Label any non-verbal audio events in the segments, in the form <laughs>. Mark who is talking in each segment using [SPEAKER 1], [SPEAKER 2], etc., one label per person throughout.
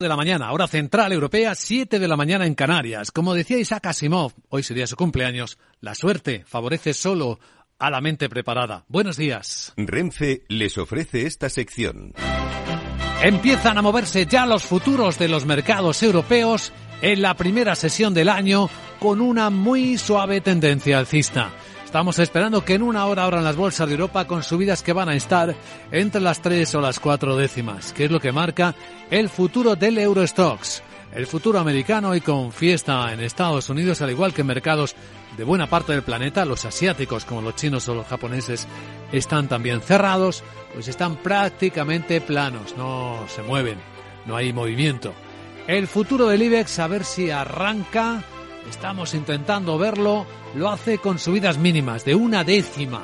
[SPEAKER 1] de la mañana, hora central europea, 7 de la mañana en Canarias. Como decía Isaac Asimov, hoy sería su cumpleaños, la suerte favorece solo a la mente preparada. Buenos días.
[SPEAKER 2] Renfe les ofrece esta sección.
[SPEAKER 1] Empiezan a moverse ya los futuros de los mercados europeos en la primera sesión del año con una muy suave tendencia alcista. Estamos esperando que en una hora abran las bolsas de Europa con subidas que van a estar entre las tres o las cuatro décimas, que es lo que marca el futuro del Eurostox. El futuro americano y con fiesta en Estados Unidos, al igual que en mercados de buena parte del planeta, los asiáticos como los chinos o los japoneses están también cerrados, pues están prácticamente planos, no se mueven, no hay movimiento. El futuro del IBEX a ver si arranca Estamos intentando verlo. Lo hace con subidas mínimas de una décima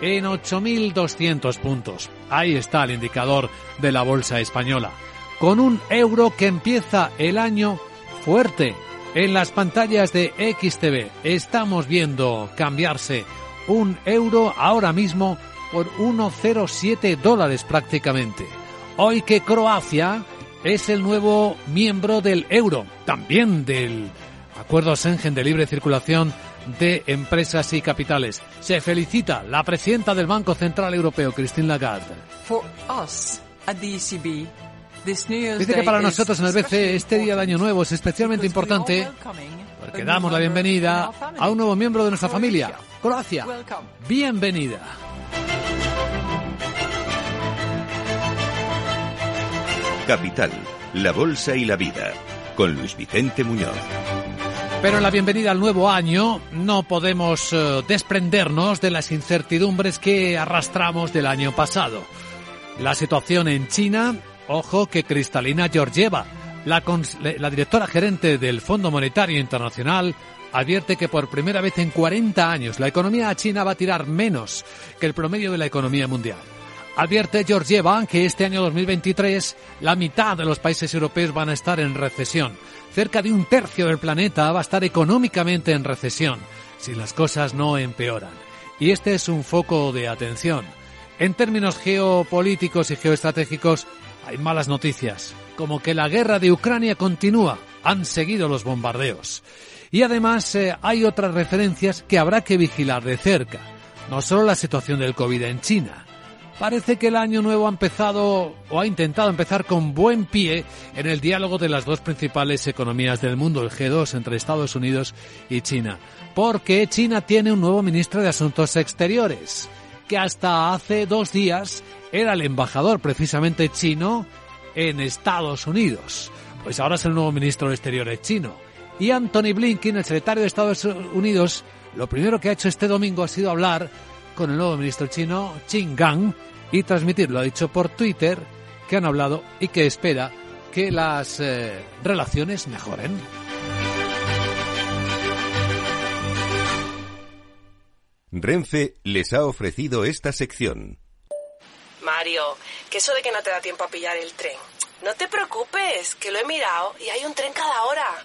[SPEAKER 1] en 8.200 puntos. Ahí está el indicador de la bolsa española. Con un euro que empieza el año fuerte. En las pantallas de XTV estamos viendo cambiarse un euro ahora mismo por 1,07 dólares prácticamente. Hoy que Croacia es el nuevo miembro del euro, también del Acuerdo Schengen de libre circulación de empresas y capitales. Se felicita la presidenta del Banco Central Europeo, Christine Lagarde. Dice que para nosotros en el BCE este día de Año Nuevo es especialmente importante porque damos la bienvenida a un nuevo miembro de nuestra familia, Croacia. Bienvenida.
[SPEAKER 2] Capital, la Bolsa y la Vida, con Luis Vicente Muñoz.
[SPEAKER 1] Pero en la bienvenida al nuevo año no podemos eh, desprendernos de las incertidumbres que arrastramos del año pasado. La situación en China, ojo que Cristalina Georgieva, la, la directora gerente del Fondo Monetario Internacional, advierte que por primera vez en 40 años la economía china va a tirar menos que el promedio de la economía mundial. Advierte Georgieva que este año 2023 la mitad de los países europeos van a estar en recesión cerca de un tercio del planeta va a estar económicamente en recesión si las cosas no empeoran. Y este es un foco de atención. En términos geopolíticos y geoestratégicos hay malas noticias, como que la guerra de Ucrania continúa, han seguido los bombardeos. Y además eh, hay otras referencias que habrá que vigilar de cerca, no solo la situación del COVID en China, Parece que el año nuevo ha empezado o ha intentado empezar con buen pie en el diálogo de las dos principales economías del mundo, el G2 entre Estados Unidos y China. Porque China tiene un nuevo ministro de Asuntos Exteriores, que hasta hace dos días era el embajador precisamente chino en Estados Unidos. Pues ahora es el nuevo ministro de Exteriores chino. Y Anthony Blinken, el secretario de Estados Unidos, lo primero que ha hecho este domingo ha sido hablar con el nuevo ministro chino, Qin Gang, y transmitirlo. Ha dicho por Twitter que han hablado y que espera que las eh, relaciones mejoren.
[SPEAKER 2] Renfe les ha ofrecido esta sección.
[SPEAKER 3] Mario, que eso de que no te da tiempo a pillar el tren. No te preocupes, que lo he mirado y hay un tren cada hora.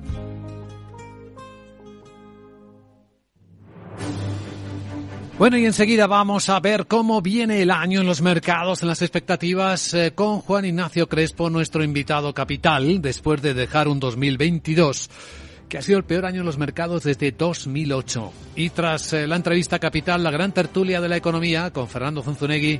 [SPEAKER 1] Bueno, y enseguida vamos a ver cómo viene el año en los mercados, en las expectativas, eh, con Juan Ignacio Crespo, nuestro invitado capital, después de dejar un 2022 que ha sido el peor año en los mercados desde 2008. Y tras eh, la entrevista capital, la gran tertulia de la economía, con Fernando Zunzunegui,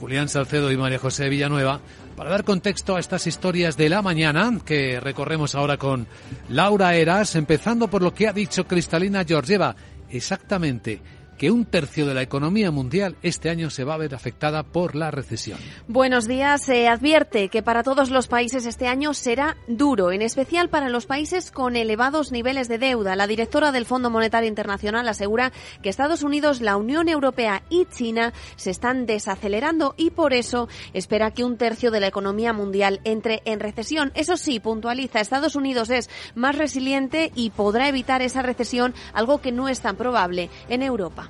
[SPEAKER 1] Julián Salcedo y María José Villanueva, para dar contexto a estas historias de la mañana que recorremos ahora con Laura Eras, empezando por lo que ha dicho Cristalina Georgieva. Exactamente que un tercio de la economía mundial este año se va a ver afectada por la recesión.
[SPEAKER 4] Buenos días. Se advierte que para todos los países este año será duro, en especial para los países con elevados niveles de deuda. La directora del Fondo Monetario Internacional asegura que Estados Unidos, la Unión Europea y China se están desacelerando y por eso espera que un tercio de la economía mundial entre en recesión. Eso sí, puntualiza, Estados Unidos es más resiliente y podrá evitar esa recesión, algo que no es tan probable en Europa.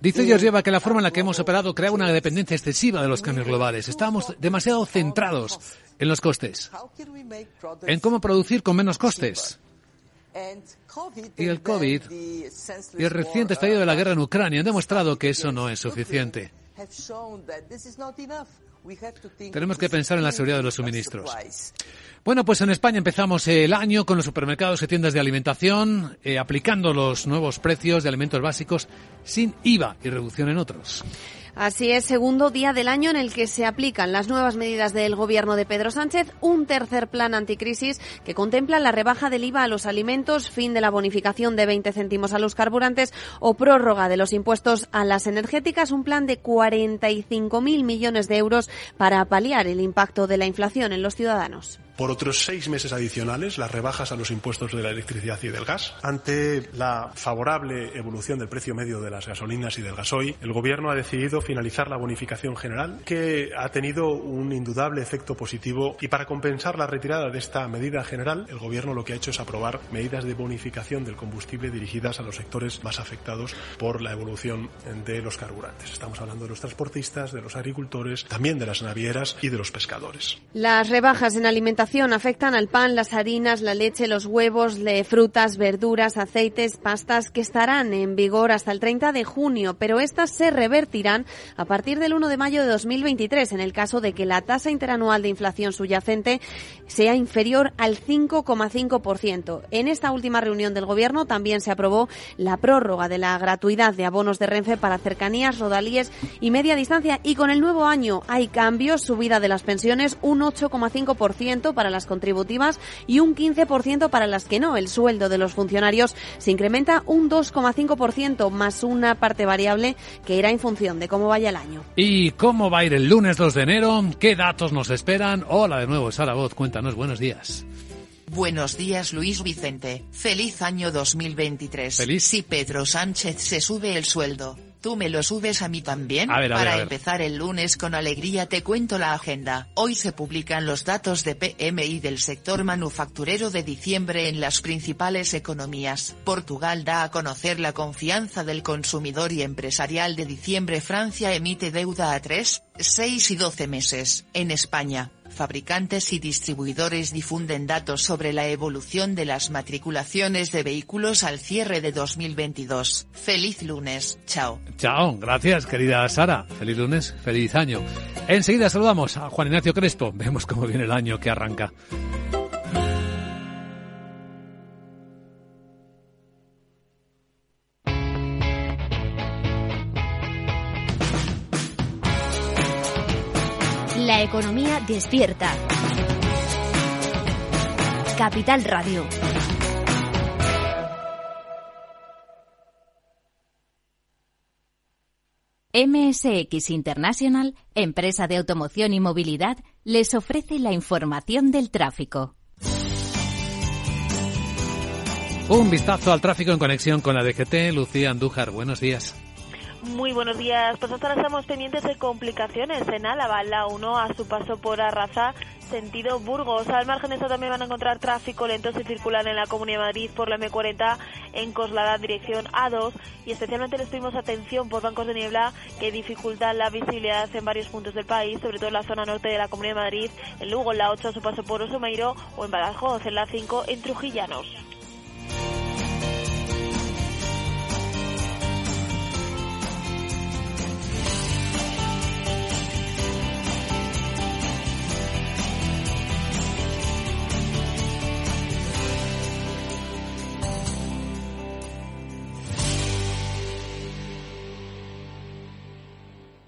[SPEAKER 1] Dice Georgieva que la forma en la que hemos operado crea una dependencia excesiva de los cambios globales. Estamos demasiado centrados en los costes, en cómo producir con menos costes. Y el COVID y el reciente estallido de la guerra en Ucrania han demostrado que eso no es suficiente. Tenemos que pensar en la seguridad de los suministros. Bueno, pues en España empezamos el año con los supermercados y tiendas de alimentación eh, aplicando los nuevos precios de alimentos básicos sin IVA y reducción en otros.
[SPEAKER 4] Así es, segundo día del año en el que se aplican las nuevas medidas del gobierno de Pedro Sánchez, un tercer plan anticrisis que contempla la rebaja del IVA a los alimentos, fin de la bonificación de 20 céntimos a los carburantes o prórroga de los impuestos a las energéticas, un plan de 45.000 millones de euros para paliar el impacto de la inflación en los ciudadanos
[SPEAKER 5] por otros seis meses adicionales las rebajas a los impuestos de la electricidad y del gas. Ante la favorable evolución del precio medio de las gasolinas y del gasoil, el Gobierno ha decidido finalizar la bonificación general, que ha tenido un indudable efecto positivo y para compensar la retirada de esta medida general, el Gobierno lo que ha hecho es aprobar medidas de bonificación del combustible dirigidas a los sectores más afectados por la evolución de los carburantes. Estamos hablando de los transportistas, de los agricultores, también de las navieras y de los pescadores.
[SPEAKER 4] Las rebajas en alimentación afectan al pan, las harinas, la leche, los huevos, de frutas, verduras, aceites, pastas que estarán en vigor hasta el 30 de junio, pero estas se revertirán a partir del 1 de mayo de 2023 en el caso de que la tasa interanual de inflación subyacente sea inferior al 5,5%. En esta última reunión del Gobierno también se aprobó la prórroga de la gratuidad de abonos de Renfe para cercanías, rodalíes y media distancia y con el nuevo año hay cambios, subida de las pensiones un 8,5% para las contributivas y un 15% para las que no. El sueldo de los funcionarios se incrementa un 2,5% más una parte variable que irá en función de cómo vaya el año.
[SPEAKER 1] ¿Y cómo va a ir el lunes 2 de enero? ¿Qué datos nos esperan? Hola de nuevo, Sara Voz, cuéntanos, buenos días.
[SPEAKER 6] Buenos días Luis Vicente, feliz año 2023.
[SPEAKER 1] Feliz.
[SPEAKER 6] Si Pedro Sánchez se sube el sueldo, ¿Tú me lo subes a mí también?
[SPEAKER 1] A ver, a
[SPEAKER 6] Para
[SPEAKER 1] ver, a ver.
[SPEAKER 6] empezar el lunes con alegría te cuento la agenda. Hoy se publican los datos de PMI del sector manufacturero de diciembre en las principales economías. Portugal da a conocer la confianza del consumidor y empresarial de diciembre. Francia emite deuda a 3, 6 y 12 meses. En España, fabricantes y distribuidores difunden datos sobre la evolución de las matriculaciones de vehículos al cierre de 2022. Feliz lunes, chao.
[SPEAKER 1] Chao, gracias querida Sara. Feliz lunes, feliz año. Enseguida saludamos a Juan Ignacio Crespo. Vemos cómo viene el año que arranca.
[SPEAKER 7] La economía despierta. Capital Radio. MSX International, empresa de automoción y movilidad, les ofrece la información del tráfico.
[SPEAKER 1] Un vistazo al tráfico en conexión con la DGT. Lucía Andújar, buenos días.
[SPEAKER 8] Muy buenos días. Pues hasta ahora estamos pendientes de complicaciones en Álava, la 1 a su paso por Arraza, sentido Burgos. Al margen de esto también van a encontrar tráfico lento si circulan en la Comunidad de Madrid por la M40 en Coslada, dirección A2. Y especialmente les pedimos atención por bancos de niebla que dificultan la visibilidad en varios puntos del país, sobre todo en la zona norte de la Comunidad de Madrid, en Lugo, en la 8 a su paso por Osomeiro o en Badajoz, en la 5 en Trujillanos.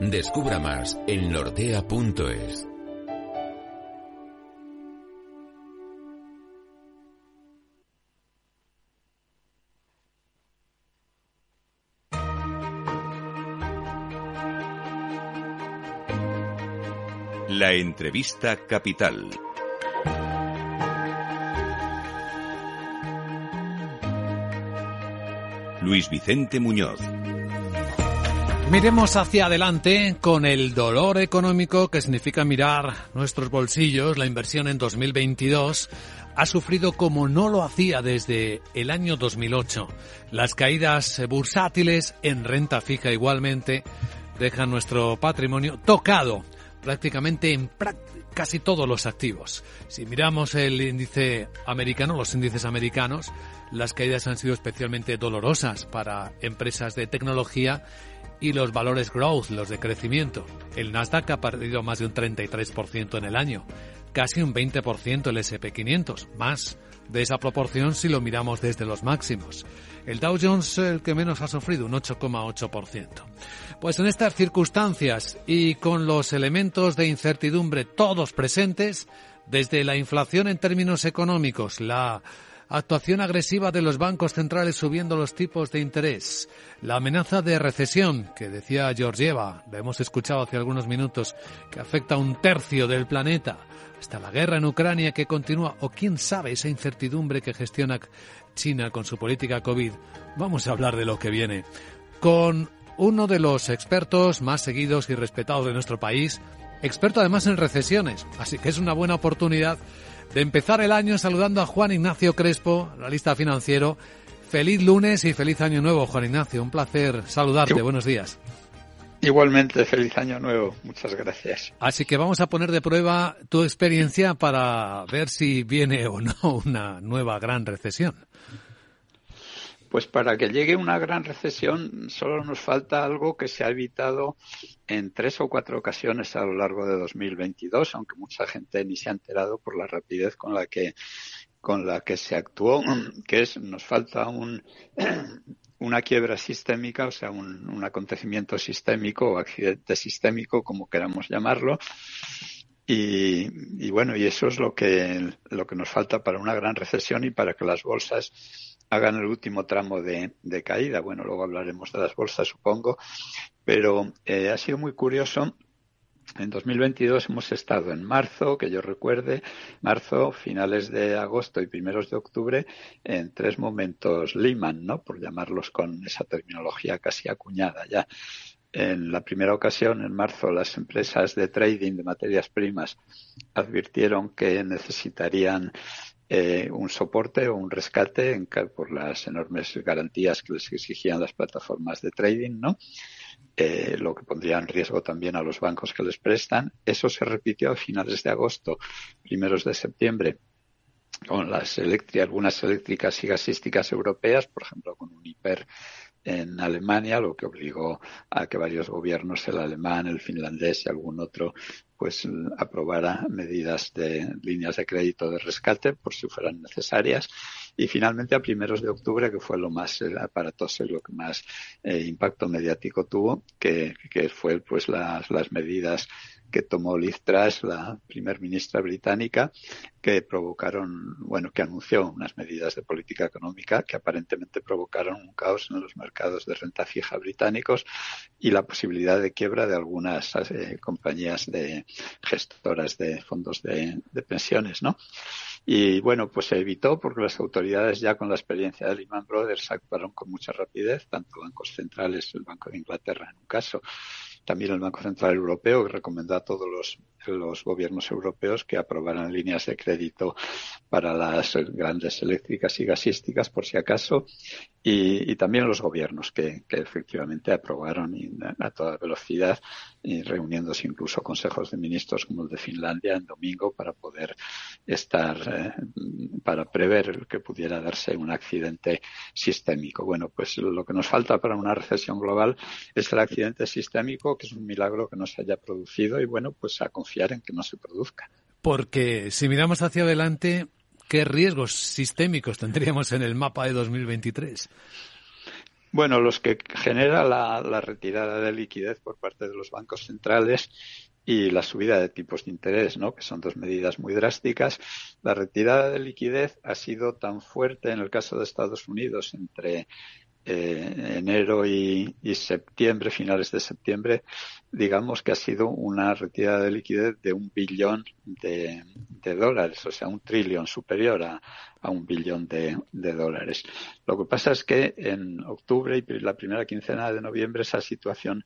[SPEAKER 9] Descubra más en nordea.es.
[SPEAKER 2] La entrevista capital. Luis Vicente Muñoz.
[SPEAKER 1] Miremos hacia adelante con el dolor económico que significa mirar nuestros bolsillos. La inversión en 2022 ha sufrido como no lo hacía desde el año 2008. Las caídas bursátiles en renta fija igualmente dejan nuestro patrimonio tocado prácticamente en casi todos los activos. Si miramos el índice americano, los índices americanos, las caídas han sido especialmente dolorosas para empresas de tecnología y los valores growth, los de crecimiento. El Nasdaq ha perdido más de un 33% en el año, casi un 20% el SP500, más de esa proporción si lo miramos desde los máximos. El Dow Jones el que menos ha sufrido, un 8,8%. Pues en estas circunstancias y con los elementos de incertidumbre todos presentes, desde la inflación en términos económicos, la actuación agresiva de los bancos centrales subiendo los tipos de interés, la amenaza de recesión que decía Georgieva, la hemos escuchado hace algunos minutos, que afecta a un tercio del planeta, hasta la guerra en Ucrania que continúa, o quién sabe esa incertidumbre que gestiona China con su política COVID. Vamos a hablar de lo que viene. Con uno de los expertos más seguidos y respetados de nuestro país, experto además en recesiones, así que es una buena oportunidad de empezar el año saludando a Juan Ignacio Crespo, analista financiero. Feliz lunes y feliz año nuevo, Juan Ignacio. Un placer saludarte. Buenos días.
[SPEAKER 10] Igualmente, feliz año nuevo. Muchas gracias.
[SPEAKER 1] Así que vamos a poner de prueba tu experiencia para ver si viene o no una nueva gran recesión.
[SPEAKER 10] Pues para que llegue una gran recesión solo nos falta algo que se ha evitado en tres o cuatro ocasiones a lo largo de 2022, aunque mucha gente ni se ha enterado por la rapidez con la que con la que se actuó, <clears throat> que es nos falta un <clears throat> una quiebra sistémica, o sea, un, un acontecimiento sistémico o accidente sistémico, como queramos llamarlo, y, y, bueno, y eso es lo que, lo que nos falta para una gran recesión y para que las bolsas hagan el último tramo de, caída. Bueno, luego hablaremos de las bolsas, supongo, pero eh, ha sido muy curioso. En 2022 hemos estado en marzo, que yo recuerde, marzo, finales de agosto y primeros de octubre, en tres momentos Lehman, ¿no? Por llamarlos con esa terminología casi acuñada ya. En la primera ocasión, en marzo, las empresas de trading de materias primas advirtieron que necesitarían eh, un soporte o un rescate en, por las enormes garantías que les exigían las plataformas de trading, ¿no? Eh, lo que pondría en riesgo también a los bancos que les prestan. Eso se repitió a finales de agosto, primeros de septiembre, con las algunas eléctricas y gasísticas europeas, por ejemplo, con Uniper en Alemania, lo que obligó a que varios gobiernos, el alemán, el finlandés y algún otro, pues aprobara medidas de líneas de crédito de rescate por si fueran necesarias. Y finalmente a primeros de octubre, que fue lo más aparatoso y lo que más eh, impacto mediático tuvo, que, que fue pues las, las medidas que tomó Liz Truss, la primer ministra británica, que provocaron, bueno, que anunció unas medidas de política económica que aparentemente provocaron un caos en los mercados de renta fija británicos y la posibilidad de quiebra de algunas eh, compañías de gestoras de fondos de, de pensiones, ¿no? Y bueno, pues se evitó porque las autoridades ya con la experiencia de Lehman Brothers actuaron con mucha rapidez, tanto bancos centrales, el Banco de Inglaterra en un caso, también el Banco Central Europeo, recomendó a todos los, los gobiernos europeos que aprobaran líneas de crédito para las grandes eléctricas y gasísticas, por si acaso, y, también los gobiernos que, efectivamente aprobaron a toda velocidad, y reuniéndose incluso consejos de ministros como el de Finlandia en domingo para poder estar, eh, para prever que pudiera darse un accidente sistémico. Bueno, pues lo que nos falta para una recesión global es el accidente sistémico, que es un milagro que no se haya producido y bueno, pues a confiar en que no se produzca.
[SPEAKER 1] Porque si miramos hacia adelante, ¿qué riesgos sistémicos tendríamos en el mapa de 2023?
[SPEAKER 10] Bueno, los que genera la, retirada de liquidez por parte de los bancos centrales y la subida de tipos de interés, ¿no? que son dos medidas muy drásticas. La retirada de liquidez ha sido tan fuerte en el caso de Estados Unidos entre eh, enero y, septiembre, finales de septiembre, digamos que ha sido una retirada de liquidez de un billón de, dólares, o sea, un trillón superior a, un billón de, dólares. Lo que pasa es que en octubre y la primera quincena de noviembre esa situación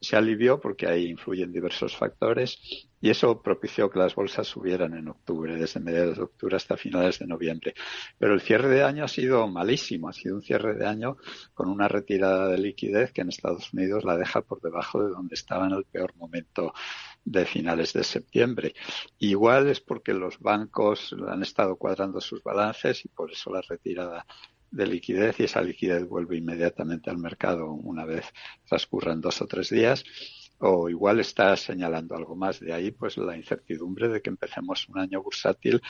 [SPEAKER 10] se alivió porque ahí influyen diversos factores y eso propició que las bolsas subieran en octubre, desde mediados de octubre hasta finales de noviembre. Pero el cierre de año ha sido malísimo, ha sido un cierre de año con una retirada de liquidez que en Estados Unidos la deja por debajo de donde estaba en el peor momento de finales de septiembre. Igual es porque los bancos han estado cuadrando sus balances y por eso la retirada de liquidez y esa liquidez vuelve inmediatamente al mercado una vez transcurran dos o tres días o igual está señalando algo más. De ahí, pues la incertidumbre de que empecemos un año bursátil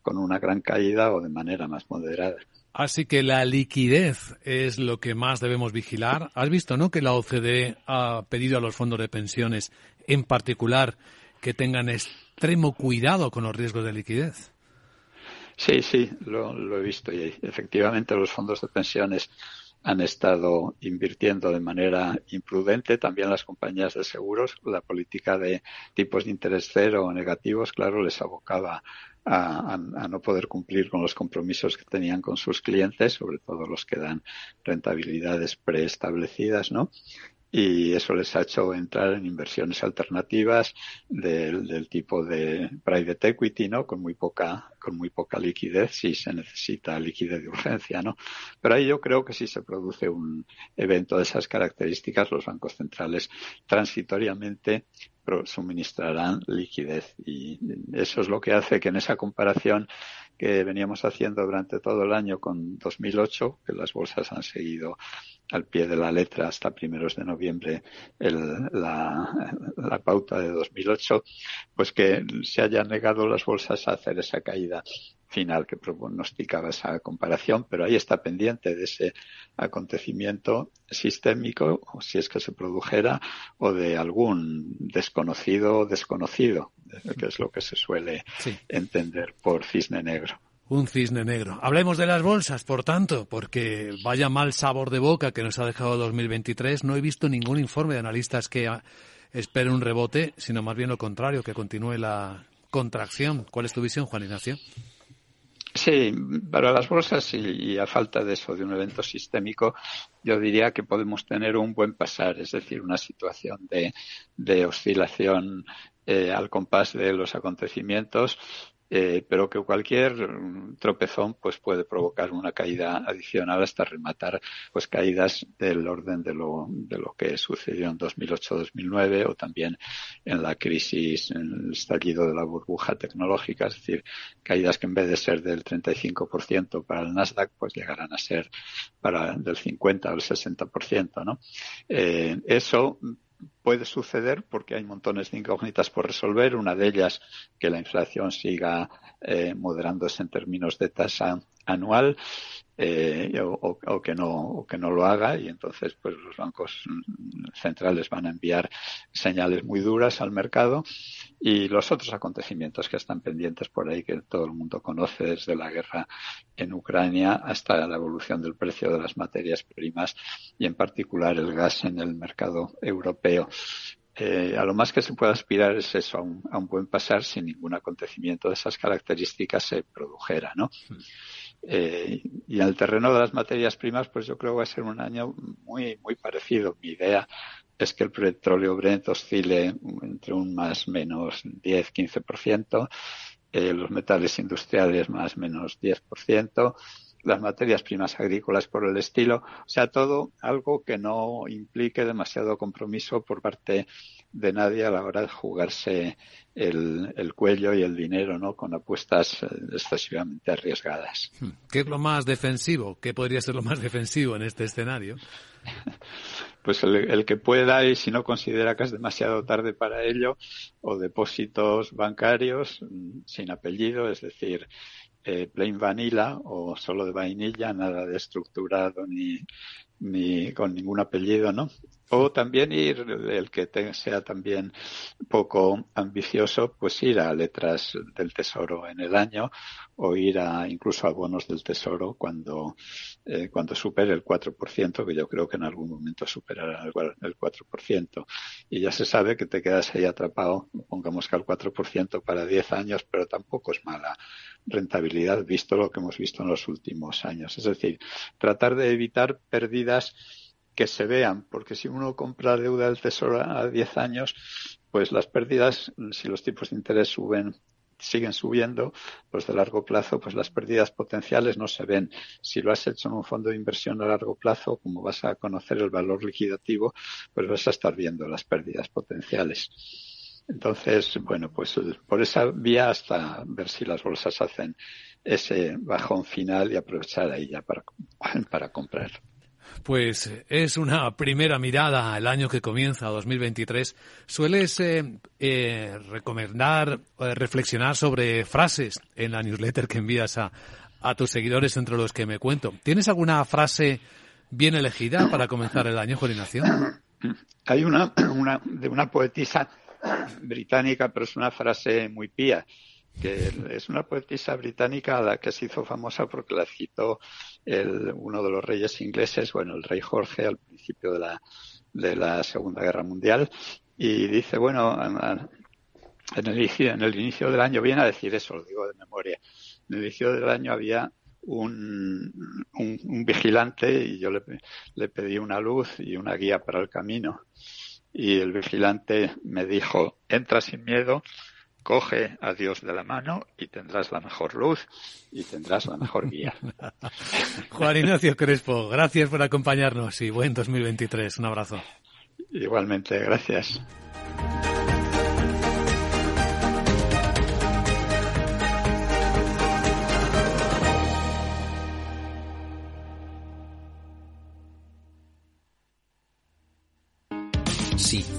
[SPEAKER 10] con una gran caída o de manera más moderada.
[SPEAKER 1] Así que la liquidez es lo que más debemos vigilar. Has visto, ¿no?, que la OCDE ha pedido a los fondos de pensiones, en particular, que tengan extremo cuidado con los riesgos de liquidez.
[SPEAKER 10] Sí, sí, lo, he visto y efectivamente los fondos de pensiones han estado invirtiendo de manera imprudente. También las compañías de seguros, la política de tipos de interés cero o negativos, claro, les abocaba a, a, no poder cumplir con los compromisos que tenían con sus clientes, sobre todo los que dan rentabilidades preestablecidas, ¿no? Y eso les ha hecho entrar en inversiones alternativas del, del, tipo de private equity, ¿no? Con muy poca, con muy poca liquidez si se necesita liquidez de urgencia, ¿no? Pero ahí yo creo que si se produce un evento de esas características, los bancos centrales transitoriamente suministrarán liquidez y eso es lo que hace que en esa comparación que veníamos haciendo durante todo el año con 2008, que las bolsas han seguido al pie de la letra hasta primeros de noviembre la, pauta de 2008, pues que se hayan negado las bolsas a hacer esa caída final que pronosticaba esa comparación, pero ahí está pendiente de ese acontecimiento sistémico, o si es que se produjera, o de algún desconocido desconocido, que es lo que se suele entender por cisne negro.
[SPEAKER 1] Un cisne negro. Hablemos de las bolsas, por tanto, porque vaya mal sabor de boca que nos ha dejado 2023. No he visto ningún informe de analistas que esperen un rebote, sino más bien lo contrario, que continúe la contracción. ¿Cuál es tu visión, Juan Ignacio?
[SPEAKER 10] Sí, para las bolsas y, a falta de eso, de un evento sistémico, yo diría que podemos tener un buen pasar, es decir, una situación de, de oscilación eh, al compás de los acontecimientos eh, pero que cualquier tropezón pues puede provocar una caída adicional hasta rematar pues caídas del orden de lo, de lo que sucedió en 2008-2009 o también en la crisis, en el estallido de la burbuja tecnológica, es decir, caídas que en vez de ser del 35% para el Nasdaq pues llegarán a ser para del 50 o el 60%, ¿no? Eh, eso puede suceder porque hay montones de incógnitas por resolver. Una de ellas, que la inflación siga eh, moderándose en términos de tasa anual eh, o, que no o que no lo haga y entonces pues los bancos centrales van a enviar señales muy duras al mercado y los otros acontecimientos que están pendientes por ahí que todo el mundo conoce desde la guerra en Ucrania hasta la evolución del precio de las materias primas y en particular el gas en el mercado europeo eh, a lo más que se puede aspirar es eso, a un, a un, buen pasar sin ningún acontecimiento de esas características se produjera, ¿no? Mm. Eh, y en el terreno de las materias primas, pues yo creo que va a ser un año muy, muy parecido. Mi idea es que el petróleo Brent oscile entre un más menos 10-15%, eh, los metales industriales más menos 10%, las materias primas agrícolas por el estilo, o sea, todo algo que no implique demasiado compromiso por parte de nadie a la hora de jugarse el, el cuello y el dinero, ¿no? Con apuestas eh, excesivamente arriesgadas.
[SPEAKER 1] Hmm. ¿Qué es lo más defensivo? ¿Qué podría ser lo más defensivo en este escenario? <laughs>
[SPEAKER 10] Pues el, el, que pueda y si no considera que es demasiado tarde para ello, o depósitos bancarios mm, sin apellido, es decir, eh, plain vanilla o solo de vainilla, nada de estructurado ni, ni con ningún apellido, ¿no? O también ir, el que sea también poco ambicioso, pues ir a letras del tesoro en el año o ir a incluso a bonos del tesoro cuando, eh, cuando supere el 4%, que yo creo que en algún momento superará el, el 4%. Y ya se sabe que te quedas ahí atrapado, pongamos que al 4% para 10 años, pero tampoco es mala rentabilidad visto lo que hemos visto en los últimos años. Es decir, tratar de evitar pérdidas que se vean, porque si uno compra deuda del Tesoro a 10 años, pues las pérdidas, si los tipos de interés suben siguen subiendo, pues de largo plazo, pues las pérdidas potenciales no se ven. Si lo has hecho en un fondo de inversión a largo plazo, como vas a conocer el valor liquidativo, pues vas a estar viendo las pérdidas potenciales. Entonces, bueno, pues por esa vía hasta ver si las bolsas hacen ese bajón final y aprovechar ahí ya para, para comprar.
[SPEAKER 1] Pues es una primera mirada al año que comienza, 2023. ¿Sueles eh, eh, recomendar, eh, reflexionar sobre frases en la newsletter que envías a, a tus seguidores, entre los que me cuento? ¿Tienes alguna frase bien elegida para comenzar el año, Juan <clears throat>
[SPEAKER 10] Hay una, <clears throat> una de una poetisa británica, pero es una frase muy pía que es una poetisa británica a la que se hizo famosa porque la citó el, uno de los reyes ingleses, bueno, el rey Jorge al principio de la, de la Segunda Guerra Mundial, y dice, bueno, en el, en el inicio del año, viene a decir eso, lo digo de memoria, en el inicio del año había un, un, un vigilante y yo le, le pedí una luz y una guía para el camino. Y el vigilante me dijo, entra sin miedo, coge a Dios de la mano y tendrás la mejor luz y tendrás la mejor guía. <laughs>
[SPEAKER 1] Juan Ignacio Crespo, gracias por acompañarnos y buen 2023. Un abrazo.
[SPEAKER 10] Igualmente, gracias.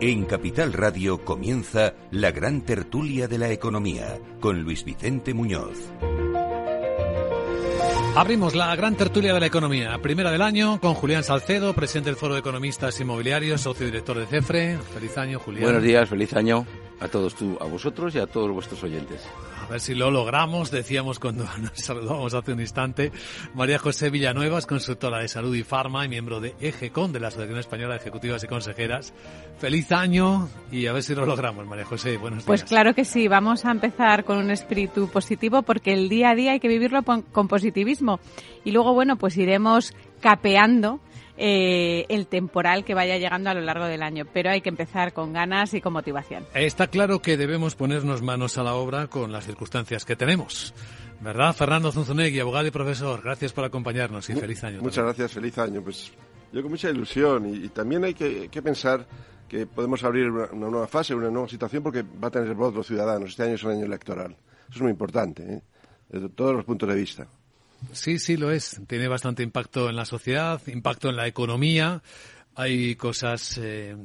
[SPEAKER 2] En Capital Radio comienza la gran tertulia de la economía con Luis Vicente Muñoz.
[SPEAKER 1] Abrimos la gran tertulia de la economía, primera del año, con Julián Salcedo, presidente del Foro de Economistas Inmobiliarios, socio director de CEFRE. Feliz año, Julián.
[SPEAKER 11] Buenos días, feliz año. A todos tú, a vosotros y a todos vuestros oyentes.
[SPEAKER 1] A ver si lo logramos, decíamos cuando <laughs> nos saludamos hace un instante. María José Villanueva es consultora de salud y farma y miembro de EGECON, de la Asociación Española de Ejecutivas y Consejeras. Feliz año y a ver si lo logramos, María José. Buenos
[SPEAKER 12] pues días. Pues claro que sí, vamos a empezar con un espíritu positivo porque el día a día hay que vivirlo con positivismo. Y luego, bueno, pues iremos capeando eh, el temporal que vaya llegando a lo largo del año. Pero hay que empezar con ganas y con motivación.
[SPEAKER 1] Está claro que debemos ponernos manos a la obra con las circunstancias que tenemos. ¿Verdad? Fernando Zunzunegui, abogado y profesor, gracias por acompañarnos y feliz año.
[SPEAKER 13] Muchas gracias, feliz año. Pues yo con mucha ilusión y, también hay que, pensar que podemos abrir una, nueva fase, una nueva situación porque va a tener voz los ciudadanos. Este año es un año electoral. Eso es muy importante, ¿eh? desde todos los puntos de vista.
[SPEAKER 1] Sí, sí lo es. Tiene bastante impacto en la sociedad, impacto en la economía. Hay cosas eh,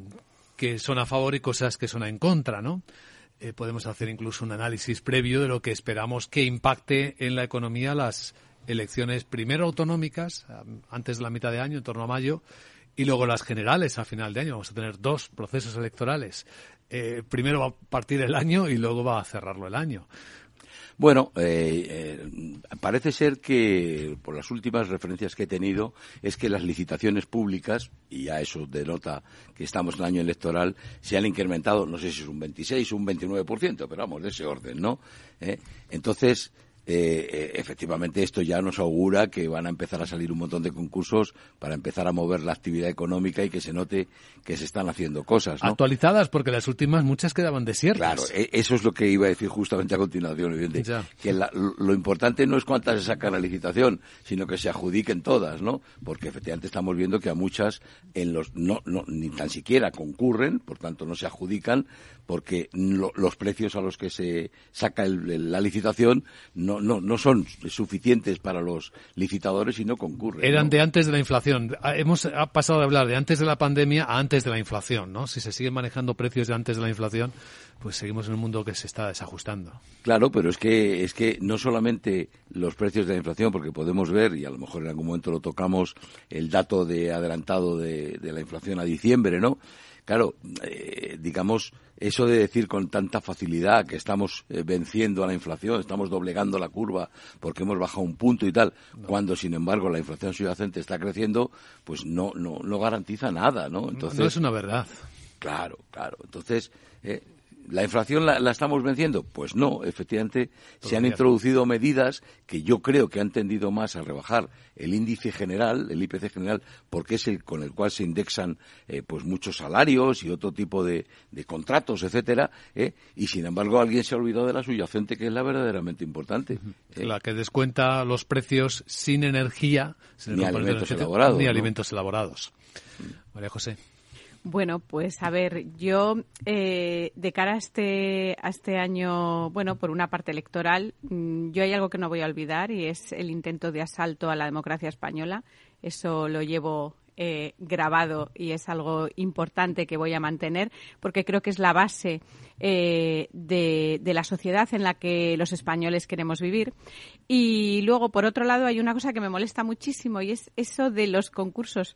[SPEAKER 1] que son a favor y cosas que son en contra, ¿no? Eh, podemos hacer incluso un análisis previo de lo que esperamos que impacte en la economía las elecciones primero autonómicas, antes de la mitad de año, en torno a mayo, y luego las generales a final de año. Vamos a tener dos procesos electorales. Eh, primero va a partir el año y luego va a cerrarlo el año.
[SPEAKER 11] Bueno, eh, eh, parece ser que, por las últimas referencias que he tenido, es que las licitaciones públicas, y ya eso denota que estamos en el año electoral, se han incrementado, no sé si es un 26 o un 29%, pero vamos, de ese orden, ¿no? ¿Eh? Entonces, eh, eh, efectivamente esto ya nos augura que van a empezar a salir un montón de concursos para empezar a mover la actividad económica y que se note que se están haciendo cosas.
[SPEAKER 1] Actualizadas, porque las últimas muchas quedaban desiertas.
[SPEAKER 11] Claro, e, eso es lo que iba a decir justamente a continuación, que lo importante no es cuántas se sacan a licitación, sino que se adjudiquen todas, ¿no? Porque efectivamente estamos viendo que a muchas en los no, no ni tan siquiera concurren, por tanto no se adjudican, porque los precios a los que se saca la licitación no, no, no son suficientes para los licitadores y no concurren.
[SPEAKER 1] Eran de antes de la inflación. Ah, hemos pasado de hablar de antes de la pandemia a antes de la inflación, ¿no? Si se siguen manejando precios de antes de la inflación, pues seguimos en un mundo que se está desajustando.
[SPEAKER 11] Claro, pero es que, es que no solamente los precios de la inflación, porque podemos ver, y a lo mejor en algún momento lo tocamos, el dato de adelantado de, de la inflación a diciembre, ¿no? Claro, eh, digamos, eso de decir con tanta facilidad que estamos eh, venciendo a la inflación, estamos doblegando la curva porque hemos bajado un punto y tal, cuando sin embargo la inflación subyacente está creciendo, pues no, no, no garantiza nada, ¿no?
[SPEAKER 1] Entonces, no es una verdad.
[SPEAKER 11] Claro, claro. Entonces, eh, ¿La inflación la, estamos venciendo? Pues no, efectivamente se han introducido medidas que yo creo que han tendido más a rebajar el índice general, el IPC general, porque es el con el cual se indexan eh, pues muchos salarios y otro tipo de, contratos, etcétera, ¿eh? y sin embargo alguien se ha olvidado de la subyacente que es la verdaderamente importante.
[SPEAKER 1] ¿eh? La que descuenta los precios sin energía,
[SPEAKER 11] ni alimentos elaborados.
[SPEAKER 1] Ni alimentos elaborados. María José.
[SPEAKER 12] Bueno, pues a ver, yo eh, de cara a este, a este año, bueno, por una parte electoral, mm, yo hay algo que no voy a olvidar y es el intento de asalto a la democracia española. Eso lo llevo eh, grabado y es algo importante que voy a mantener porque creo que es la base eh, de, de, la sociedad en la que los españoles queremos vivir. Y luego, por otro lado, hay una cosa que me molesta muchísimo y es eso de los concursos.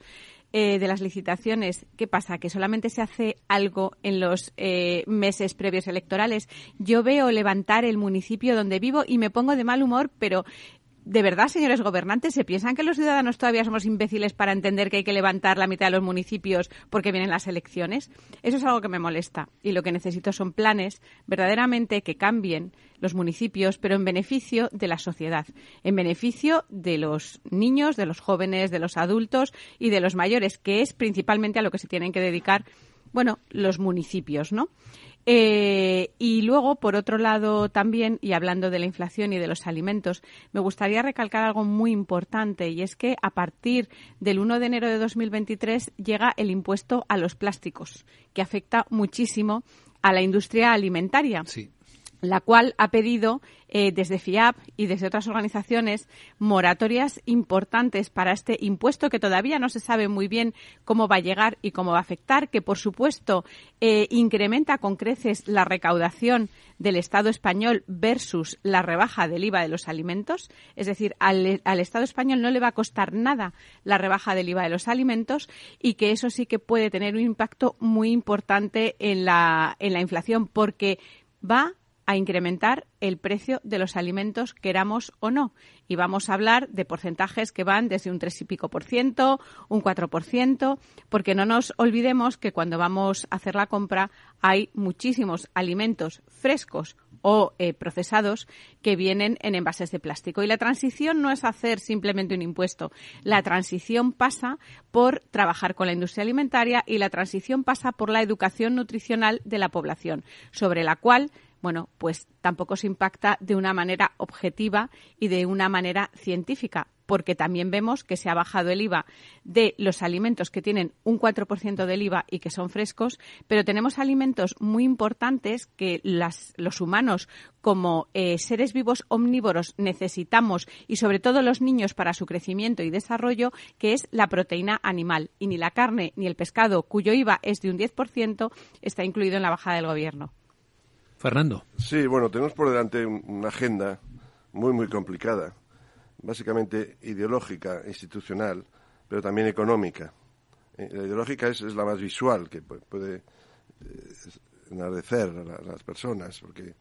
[SPEAKER 12] Eh, de las licitaciones, ¿qué pasa? ¿Que solamente se hace algo en los eh, meses previos electorales? Yo veo levantar el municipio donde vivo y me pongo de mal humor, pero ¿De verdad, señores gobernantes, se piensan que los ciudadanos todavía somos imbéciles para entender que hay que levantar la mitad de los municipios porque vienen las elecciones? Eso es algo que me molesta. Y lo que necesito son planes verdaderamente que cambien los municipios, pero en beneficio de la sociedad, en beneficio de los niños, de los jóvenes, de los adultos y de los mayores, que es principalmente a lo que se tienen que dedicar, bueno, los municipios, ¿no? Eh, y luego, por otro lado, también, y hablando de la inflación y de los alimentos, me gustaría recalcar algo muy importante y es que a partir del 1 de enero de 2023 llega el impuesto a los plásticos, que afecta muchísimo a la industria alimentaria.
[SPEAKER 1] Sí.
[SPEAKER 12] La cual ha pedido eh, desde FIAP y desde otras organizaciones moratorias importantes para este impuesto que todavía no se sabe muy bien cómo va a llegar y cómo va a afectar, que por supuesto eh, incrementa con creces la recaudación del Estado español versus la rebaja del IVA de los alimentos. Es decir, al, al Estado español no le va a costar nada la rebaja del IVA de los alimentos y que eso sí que puede tener un impacto muy importante en la, en la inflación porque va a incrementar el precio de los alimentos, queramos o no. Y vamos a hablar de porcentajes que van desde un tres y pico por ciento, un cuatro por ciento, porque no nos olvidemos que cuando vamos a hacer la compra hay muchísimos alimentos frescos o eh, procesados que vienen en envases de plástico. Y la transición no es hacer simplemente un impuesto. La transición pasa por trabajar con la industria alimentaria y la transición pasa por la educación nutricional de la población, sobre la cual bueno, pues tampoco se impacta de una manera objetiva y de una manera científica, porque también vemos que se ha bajado el IVA de los alimentos que tienen un 4% del IVA y que son frescos, pero tenemos alimentos muy importantes que los humanos como eh, seres vivos omnívoros necesitamos y sobre todo los niños para su crecimiento y desarrollo, que es la proteína animal. Y ni la carne ni el pescado, cuyo IVA es de un 10%, está incluido en la bajada del Gobierno.
[SPEAKER 1] Fernando.
[SPEAKER 13] Sí, bueno, tenemos por delante una agenda muy, muy complicada, básicamente ideológica, institucional, pero también económica. Eh, la ideológica es, la más visual, que puede eh, enardecer a, las personas, porque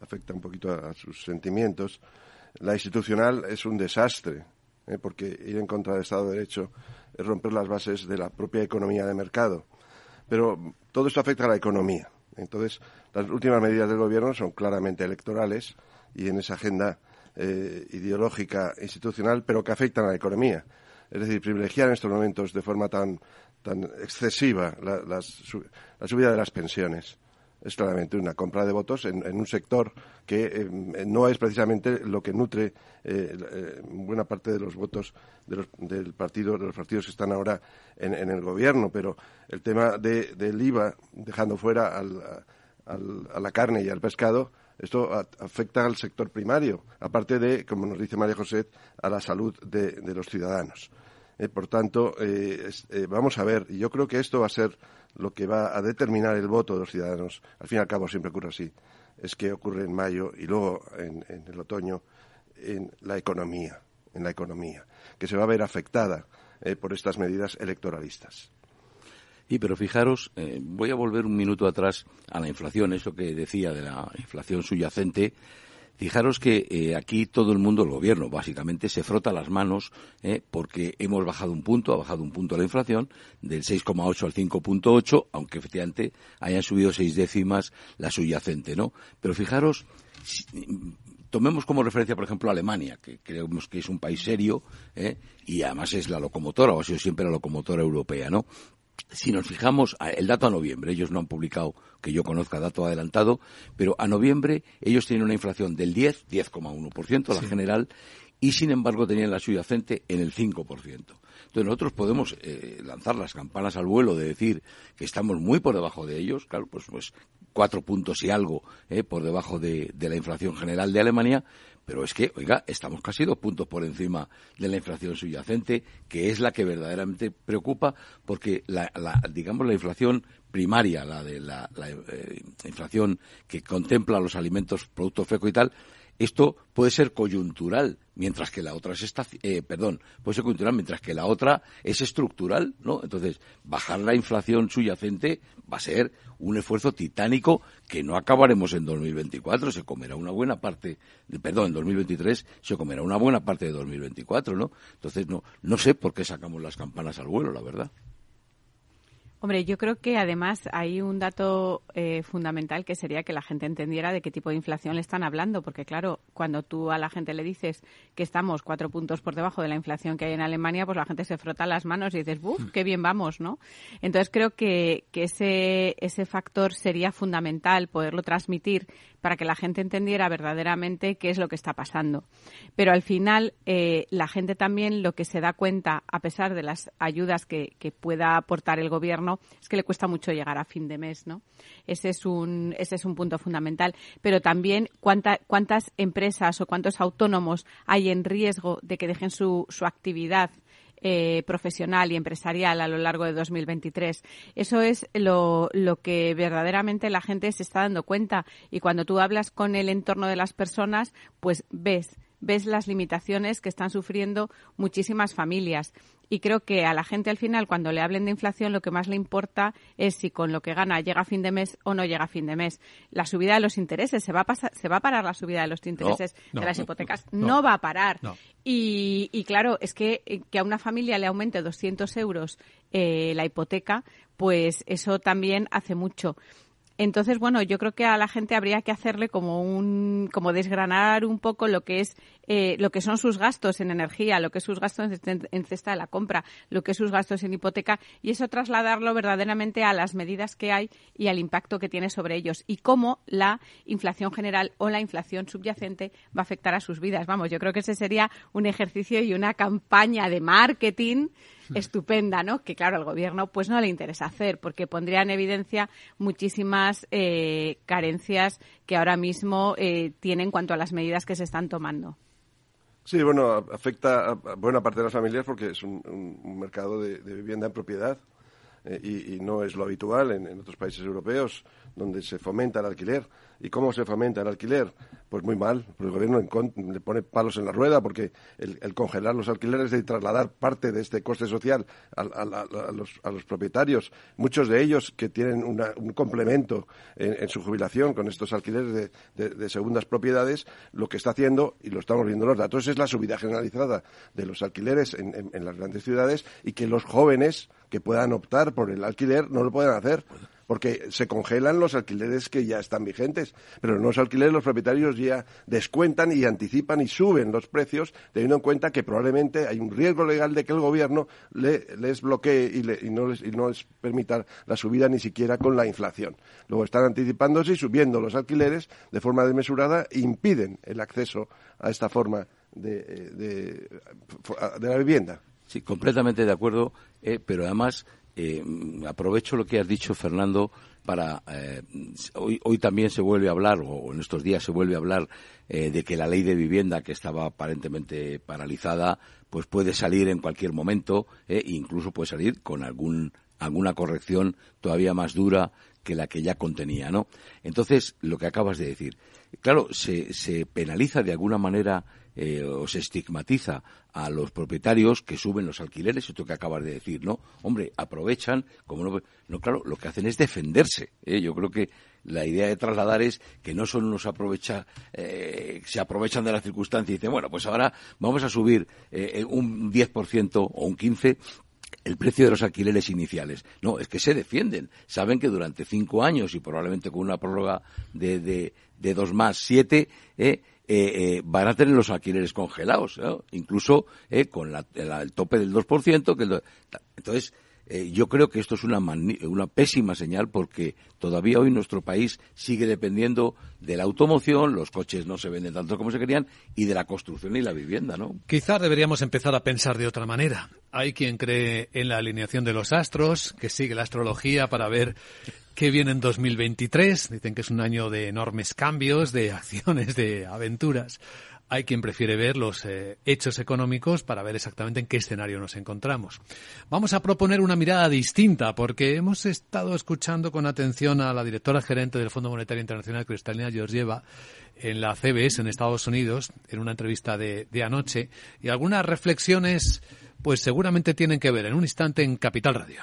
[SPEAKER 13] afecta un poquito a, sus sentimientos. La institucional es un desastre, eh, porque ir en contra del Estado de Derecho es romper las bases de la propia economía de mercado. Pero todo esto afecta a la economía. Entonces, las últimas medidas del Gobierno son claramente electorales y en esa agenda eh, ideológica institucional, pero que afectan a la economía. Es decir, privilegiar en estos momentos de forma tan, tan excesiva la, subida de las pensiones es claramente una compra de votos en, un sector que eh, no es precisamente lo que nutre eh, buena parte de los votos del partido, de los partidos que están ahora en, el gobierno. Pero el tema del IVA, dejando fuera al, a la carne y al pescado, esto afecta al sector primario, aparte de, como nos dice María José, a la salud de, los ciudadanos. Eh, por tanto, eh, eh, vamos a ver, y yo creo que esto va a ser lo que va a determinar el voto de los ciudadanos. Al fin y al cabo siempre ocurre así. Es que ocurre en mayo y luego en, en el otoño en la economía, en la economía, que se va a ver afectada por estas medidas electoralistas.
[SPEAKER 11] Y pero fijaros, eh, voy a volver un minuto atrás a la inflación, eso que decía de la inflación subyacente. Fijaros que eh, aquí todo el mundo, el gobierno básicamente, se frota las manos eh, porque hemos bajado un punto, ha bajado un punto la inflación, del 6,8 al 5,8, aunque efectivamente hayan subido seis décimas la subyacente, ¿no? Pero fijaros, tomemos como referencia, por ejemplo, Alemania, que creemos que es un país serio y además es la locomotora, o ha sido siempre la locomotora europea, ¿no? Si nos fijamos, el dato a noviembre, ellos no han publicado, que yo conozca, dato adelantado, pero a noviembre ellos tienen una inflación del 10, 10,1%, la general, y sin embargo tenían la subyacente en el 5%. Entonces nosotros podemos eh, lanzar las campanas al vuelo de decir que estamos muy por debajo de ellos, claro, pues, pues cuatro puntos y algo eh, por debajo de, de la inflación general de Alemania, pero es que, oiga, estamos casi dos puntos por encima de la inflación subyacente, que es la que verdaderamente preocupa, porque la, digamos la inflación primaria, la de la, eh, inflación que contempla los alimentos, productos frescos y tal, esto puede ser coyuntural, mientras que la otra es eh, perdón, puede ser coyuntural mientras que la otra es estructural, ¿no? Entonces, bajar la inflación subyacente va a ser un esfuerzo titánico que no acabaremos en 2024, se comerá una buena parte, perdón, en 2023 se comerá una buena parte de 2024, ¿no? Entonces, no, no sé por qué sacamos las campanas al vuelo, la verdad.
[SPEAKER 12] Hombre, yo creo que además hay un dato eh, fundamental que sería que la gente entendiera de qué tipo de inflación le están hablando, porque claro, cuando tú a la gente le dices que estamos cuatro puntos por debajo de la inflación que hay en Alemania, pues la gente se frota las manos y dices, ¡buf! ¡Qué bien vamos! ¿no? Entonces creo que, que ese, ese factor sería fundamental poderlo transmitir para que la gente entendiera verdaderamente qué es lo que está pasando. Pero al final, eh, la gente también lo que se da cuenta, a pesar de las ayudas que, que pueda aportar el gobierno, es que le cuesta mucho llegar a fin de mes, ¿no? Ese es un, ese es un punto fundamental. Pero también cuánta, cuántas empresas o cuántos autónomos hay en riesgo de que dejen su, su actividad eh, profesional y empresarial a lo largo de 2023. Eso es lo, lo que verdaderamente la gente se está dando cuenta. Y cuando tú hablas con el entorno de las personas, pues ves ves las limitaciones que están sufriendo muchísimas familias. Y creo que a la gente al final, cuando le hablen de inflación, lo que más le importa es si con lo que gana llega a fin de mes o no llega a fin de mes. La subida de los intereses, ¿se va a, pasar, se va a parar la subida de los intereses de las hipotecas? No, va a parar. Y, y, claro, es que, eh, que a una familia le aumente 200 euros eh, la hipoteca, pues eso también hace mucho. Entonces, bueno, yo creo que a la gente habría que hacerle como un, como desgranar un poco lo que es, eh, lo que son sus gastos en energía, lo que es sus gastos en cesta de la compra, lo que es sus gastos en hipoteca y eso trasladarlo verdaderamente a las medidas que hay y al impacto que tiene sobre ellos y cómo la inflación general o la inflación subyacente va a afectar a sus vidas. Vamos, yo creo que ese sería un ejercicio y una campaña de marketing estupenda, ¿no? Que claro, al gobierno pues no le interesa hacer porque pondría en evidencia muchísimas eh, carencias que ahora mismo eh, tiene en cuanto a las medidas que se están tomando.
[SPEAKER 13] Sí, bueno, afecta a buena parte de las familias porque es un, mercado de, vivienda en propiedad eh, y, no es lo habitual en, otros países europeos donde se fomenta el alquiler. ¿Y cómo se fomenta el alquiler? Pues muy mal, porque el gobierno le pone palos en la rueda, porque el, congelar los alquileres y trasladar parte de este coste social a, los, propietarios, muchos de ellos que tienen un complemento en, su jubilación con estos alquileres de, segundas propiedades, lo que está haciendo, y lo estamos viendo en los datos, es la subida generalizada de los alquileres en, en las grandes ciudades y que los jóvenes que puedan optar por el alquiler no lo puedan hacer porque se congelan los alquileres que ya están vigentes, pero en los alquileres los propietarios ya descuentan y anticipan y suben los precios, teniendo en cuenta que probablemente hay un riesgo legal de que el gobierno les bloquee y, no les, y no les permita la subida ni siquiera con la inflación. Luego están anticipándose y subiendo los alquileres de forma desmesurada e impiden el acceso a esta forma de, de, la vivienda.
[SPEAKER 11] Sí, completamente de acuerdo, eh, pero además eh, aprovecho lo que has dicho, Fernando, para. Eh, hoy, hoy, también se vuelve a hablar, o en estos días se vuelve a hablar, de que la ley de vivienda, que estaba aparentemente paralizada, pues puede salir en cualquier momento, e incluso puede salir con algún, alguna corrección todavía más dura que la que ya contenía, ¿no? Entonces, lo que acabas de decir. Claro, se, se penaliza de alguna manera eh, o se estigmatiza a los propietarios que suben los alquileres, esto que acabas de decir, ¿no? Hombre, aprovechan, como no, no claro, lo que hacen es defenderse. ¿eh? Yo creo que la idea de trasladar es que no solo nos aprovecha, eh, se aprovechan de la circunstancia y dicen, bueno, pues ahora vamos a subir eh, un 10% o un 15% el precio de los alquileres iniciales. No, es que se defienden. Saben que durante cinco años y probablemente con una prórroga de, de, de dos más siete, eh, eh, eh, van a tener los alquileres congelados, incluso eh, con el tope del 2%. Que entonces, eh, yo creo que esto es una, una pésima señal porque todavía hoy nuestro país sigue dependiendo de la automoción, los coches no se venden tanto como se querían, y de la construcción y la vivienda, ¿no?
[SPEAKER 1] Quizás deberíamos empezar a pensar de otra manera. Hay quien cree en la alineación de los astros, que sigue la astrología para ver que viene en 2023. Dicen que es un año de enormes cambios, de <laughs> acciones, de aventuras. Hay quien prefiere ver los eh, hechos económicos para ver exactamente en qué escenario nos encontramos. Vamos a proponer una mirada distinta porque hemos estado escuchando con atención a la directora gerente del Fondo Monetario Internacional, Cristalina Georgieva, en la CBS en Estados Unidos, en una entrevista de, de anoche, y algunas reflexiones pues seguramente tienen que ver en un instante en Capital Radio.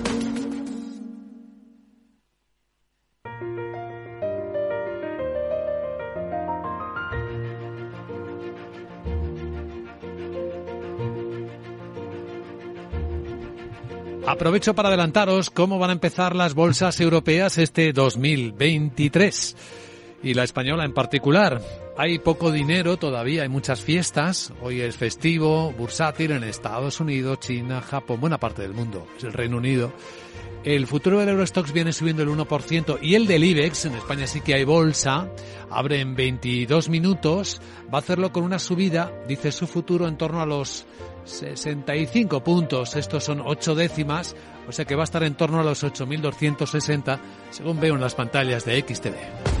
[SPEAKER 1] Aprovecho para adelantaros cómo van a empezar las bolsas europeas este 2023 y la española en particular. Hay poco dinero todavía, hay muchas fiestas. Hoy es festivo, bursátil en Estados Unidos, China, Japón, buena parte del mundo, el Reino Unido. El futuro del Eurostox viene subiendo el 1% y el del IBEX, en España sí que hay bolsa, abre en 22 minutos, va a hacerlo con una subida, dice su futuro, en torno a los 65 puntos. Estos son 8 décimas, o sea que va a estar en torno a los 8.260, según veo en las pantallas de XTV.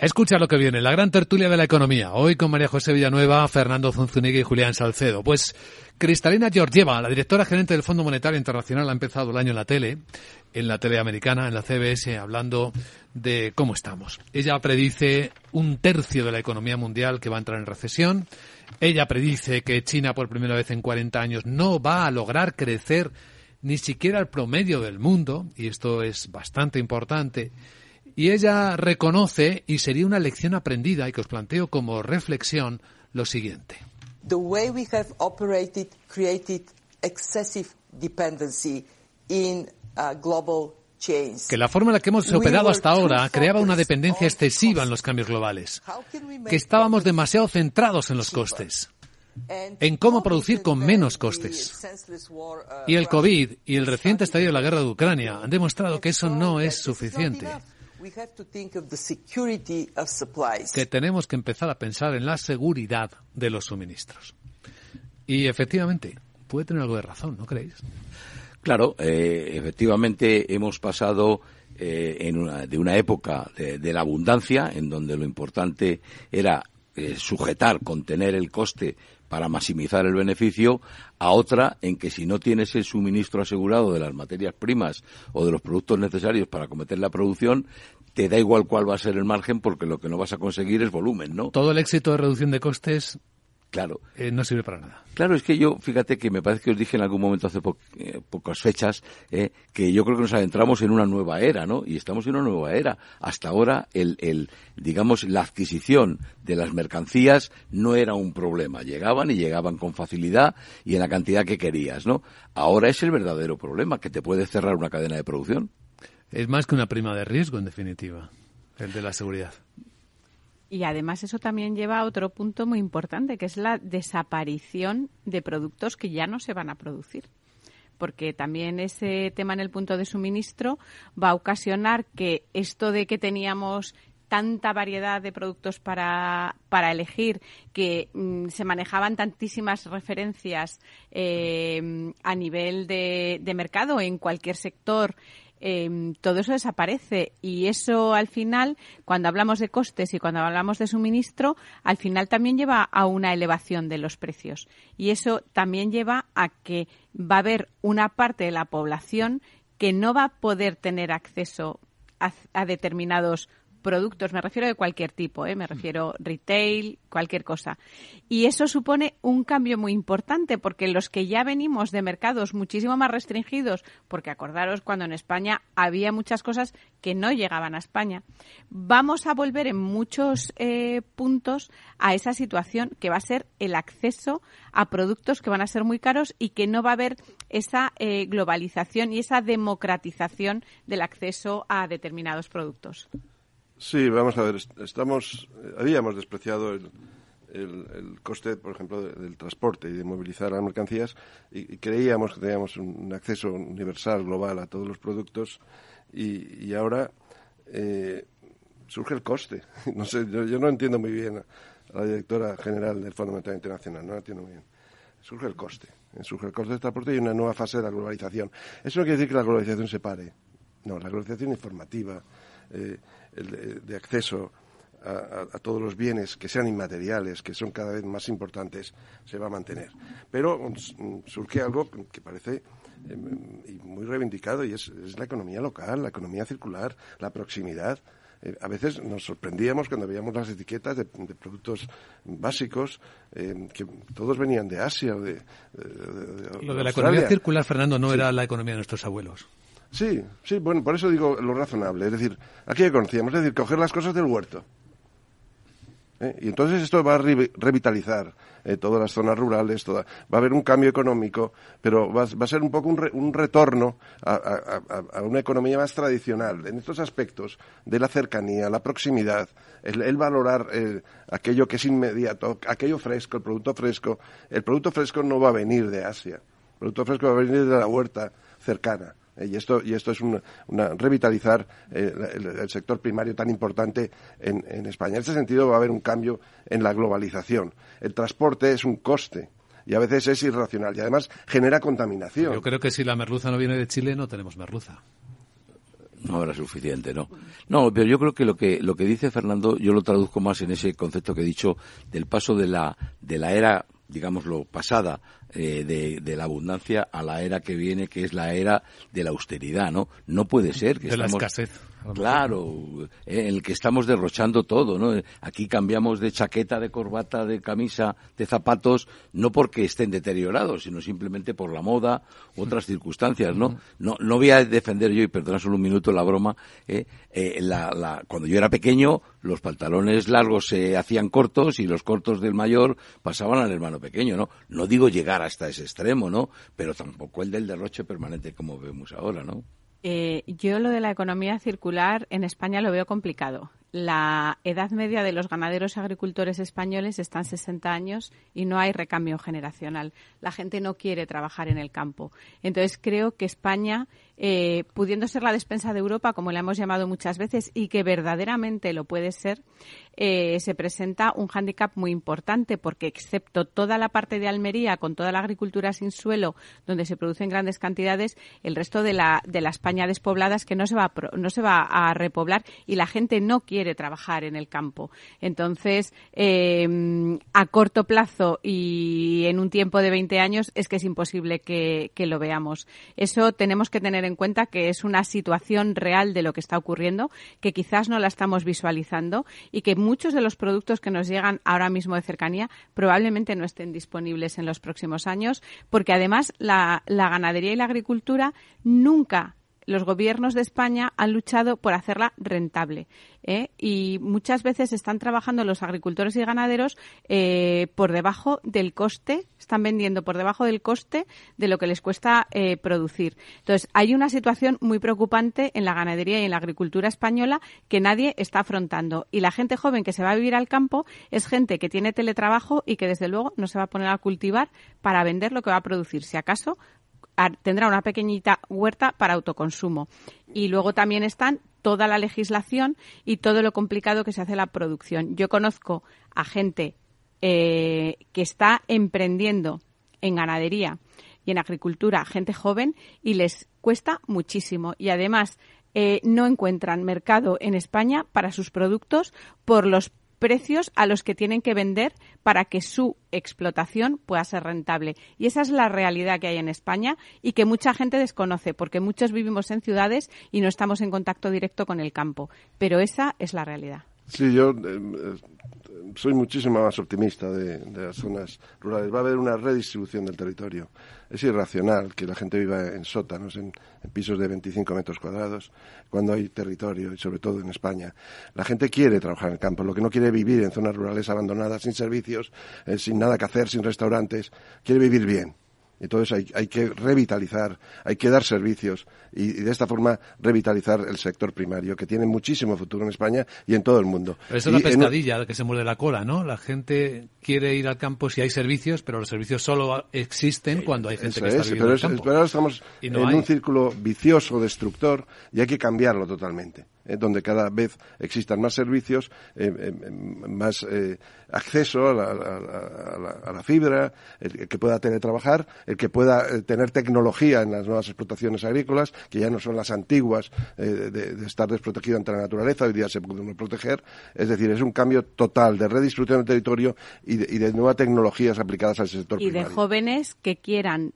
[SPEAKER 1] Escucha lo que viene, la gran tertulia de la economía. Hoy con María José Villanueva, Fernando Zunzuniga y Julián Salcedo. Pues Cristalina Georgieva, la directora gerente del Fondo Monetario Internacional, ha empezado el año en la tele, en la tele americana, en la CBS, hablando de cómo estamos. Ella predice un tercio de la economía mundial que va a entrar en recesión. Ella predice que China, por primera vez en 40 años, no va a lograr crecer ni siquiera el promedio del mundo, y esto es bastante importante. Y ella reconoce, y sería una lección aprendida y que os planteo como reflexión, lo siguiente.
[SPEAKER 14] The way we have operated created excessive dependency in uh, global.
[SPEAKER 1] Que la forma en la que hemos operado hasta ahora creaba una dependencia excesiva en los cambios globales. Que estábamos demasiado centrados en los costes en cómo producir con menos costes. Y el COVID y el reciente estallido de la guerra de Ucrania han demostrado que eso no es suficiente que tenemos que empezar a pensar en la seguridad de los suministros. Y efectivamente, puede tener algo de razón, ¿no creéis?
[SPEAKER 11] Claro, eh, efectivamente hemos pasado eh, en de una época de, la abundancia, en donde lo importante era eh, sujetar, contener el coste para maximizar el beneficio, a otra en que si no tienes el suministro asegurado de las materias primas o de los productos necesarios para cometer la producción, te da igual cuál va a ser el margen porque lo que no vas a conseguir es volumen, ¿no?
[SPEAKER 1] Todo el éxito de reducción de costes
[SPEAKER 11] Claro.
[SPEAKER 1] Eh, no sirve para nada.
[SPEAKER 11] Claro, es que yo, fíjate que me parece que os dije en algún momento hace eh, pocas fechas, eh, que yo creo que nos adentramos en una nueva era, ¿no? Y estamos en una nueva era. Hasta ahora, el, el, digamos, la adquisición de las mercancías no era un problema. Llegaban y llegaban con facilidad y en la cantidad que querías, ¿no? Ahora es el verdadero problema, que te puede cerrar una cadena de producción.
[SPEAKER 1] Es más que una prima de riesgo, en definitiva, el de la seguridad.
[SPEAKER 12] Y además eso también lleva a otro punto muy importante, que es la desaparición de productos que ya no se van a producir. Porque también ese tema en el punto de suministro va a ocasionar que esto de que teníamos tanta variedad de productos para, para elegir, que mm, se manejaban tantísimas referencias eh, a nivel de, de mercado en cualquier sector Em, todo eso desaparece. Y eso al final, cuando hablamos de costes y cuando hablamos de suministro, al final también lleva a una elevación de los precios. Y eso también lleva a que va a haber una parte de la población que no va a poder tener acceso a, a determinados productos, me refiero de cualquier tipo, ¿eh? me refiero retail, cualquier cosa. Y eso supone un cambio muy importante porque los que ya venimos de mercados muchísimo más restringidos, porque acordaros cuando en España había muchas cosas que no llegaban a España, vamos a volver en muchos eh, puntos a esa situación que va a ser el acceso a productos que van a ser muy caros y que no va a haber esa eh, globalización y esa democratización del acceso a determinados productos.
[SPEAKER 13] Sí, vamos a ver, estamos, habíamos despreciado el, el, coste, por ejemplo, del transporte y de movilizar las mercancías y, creíamos que teníamos un, acceso universal, global a todos los productos y, y ahora eh, surge el coste. <laughs> No sé, yo, yo, no entiendo muy bien a la directora general del Fondo Monetario Internacional, no la entiendo muy bien. Surge el coste, surge el coste del transporte y una nueva fase de la globalización. Eso no quiere decir que la globalización se pare. No, la globalización informativa, eh, de, acceso a, todos los bienes que sean inmateriales, que son cada vez más importantes, se va a mantener. Pero mm, surge algo que parece y muy reivindicado y es, la economía local, la economía circular, la proximidad. Eh, a veces nos sorprendíamos cuando veíamos las etiquetas de, productos básicos eh, que todos venían de Asia o de,
[SPEAKER 1] Lo de la economía circular, Fernando, no era la economía de nuestros abuelos.
[SPEAKER 13] Sí, sí, bueno, por eso digo lo razonable. Es decir, aquí conocíamos, es decir, coger las cosas del huerto. ¿eh? Y entonces esto va a revitalizar eh, todas las zonas rurales, toda, va a haber un cambio económico, pero va, a ser un poco un, retorno a, una economía más tradicional en estos aspectos de la cercanía, la proximidad, el, valorar eh, aquello que es inmediato, aquello fresco, el producto fresco. El producto fresco no va a venir de Asia, el producto fresco va a venir de la huerta cercana. Eh, y esto, y esto es una, revitalizar eh, el, sector primario tan importante en, en España. En este sentido va a haber un cambio en la globalización. El transporte es un coste y a veces es irracional y además genera contaminación.
[SPEAKER 1] Yo creo que si la merluza no viene de Chile no tenemos merluza.
[SPEAKER 11] No habrá suficiente, ¿no? No, pero yo creo que lo que lo que dice Fernando yo lo traduzco más en ese concepto que he dicho del paso de la de la era digámoslo, pasada eh, de, la abundancia a la era que viene, que es la era de la austeridad, ¿no? No puede ser que
[SPEAKER 1] de la escasez.
[SPEAKER 11] Claro, en el que estamos derrochando todo, ¿no? Aquí cambiamos de chaqueta, de corbata, de camisa, de zapatos, no porque estén deteriorados, sino simplemente por la moda, otras circunstancias, ¿no? No, no voy a defender yo, y perdona solo un minuto la broma, ¿eh? Eh, la, cuando yo era pequeño, los pantalones largos se hacían cortos y los cortos del mayor pasaban al hermano pequeño, ¿no? No digo llegar hasta ese extremo, ¿no? Pero tampoco el del derroche permanente como vemos ahora, ¿no?
[SPEAKER 12] Eh, yo lo de la economía circular en España lo veo complicado. La edad media de los ganaderos agricultores españoles está en 60 años y no hay recambio generacional. La gente no quiere trabajar en el campo. Entonces creo que España eh, pudiendo ser la despensa de Europa, como la hemos llamado muchas veces, y que verdaderamente lo puede ser, eh, se presenta un hándicap muy importante, porque excepto toda la parte de Almería, con toda la agricultura sin suelo, donde se producen grandes cantidades, el resto de la, de la España despoblada es que no se, va a, no se va a repoblar y la gente no quiere trabajar en el campo. Entonces, em, a corto plazo y en un tiempo de 20 años es que es imposible que, que lo veamos. Eso tenemos que tener en en cuenta que es una situación real de lo que está ocurriendo, que quizás no la estamos visualizando y que muchos de los productos que nos llegan ahora mismo de cercanía probablemente no estén disponibles en los próximos años, porque además la, ganadería y la agricultura nunca los gobiernos de España han luchado por hacerla rentable. ¿eh? Y muchas veces están trabajando los agricultores y ganaderos eh, por debajo del coste, están vendiendo por debajo del coste de lo que les cuesta eh, producir. Entonces, hay una situación muy preocupante en la ganadería y en la agricultura española que nadie está afrontando. Y la gente joven que se va a vivir al campo es gente que tiene teletrabajo y que, desde luego, no se va a poner a cultivar para vender lo que va a producir. Si acaso, tendrá una pequeñita huerta para autoconsumo. Y luego también están toda la legislación y todo lo complicado que se hace la producción. Yo conozco a gente eh, que está emprendiendo en ganadería y en agricultura, gente joven, y les cuesta muchísimo. Y además eh, no encuentran mercado en España para sus productos por los precios a los que tienen que vender para que su explotación pueda ser rentable. Y esa es la realidad que hay en España y que mucha gente desconoce, porque muchos vivimos en ciudades y no estamos en contacto directo con el campo. Pero esa es la realidad.
[SPEAKER 13] Sí, yo eh, soy muchísimo más optimista de, las zonas rurales. Va a haber una redistribución del territorio. Es irracional que la gente viva en sótanos, en, pisos de 25 metros cuadrados, cuando hay territorio, y sobre todo en España. La gente quiere trabajar en el campo, lo que no quiere vivir en zonas rurales abandonadas, sin servicios, eh, sin nada que hacer, sin restaurantes. Quiere vivir bien. Entonces hay, hay, que revitalizar, hay que dar servicios y, de esta forma revitalizar el sector primario, que tiene muchísimo futuro en España y en todo el mundo.
[SPEAKER 1] Pero es una pescadilla que se muerde la cola, ¿no? La gente quiere ir al campo si hay servicios, pero los servicios solo existen cuando hay gente que está viviendo
[SPEAKER 13] pero
[SPEAKER 1] en el campo.
[SPEAKER 13] Pero ahora estamos en un círculo vicioso, destructor, y hay que cambiarlo totalmente. Eh, donde cada vez existan más servicios, eh, eh, más acceso a la, fibra, el, que pueda teletrabajar, el que pueda tener tecnología en las nuevas explotaciones agrícolas, que ya no son las antiguas de, estar desprotegido ante la naturaleza, hoy día se puede proteger. Es decir, es un cambio total de redistribución del territorio y de, nuevas tecnologías aplicadas al sector
[SPEAKER 12] y de jóvenes que quieran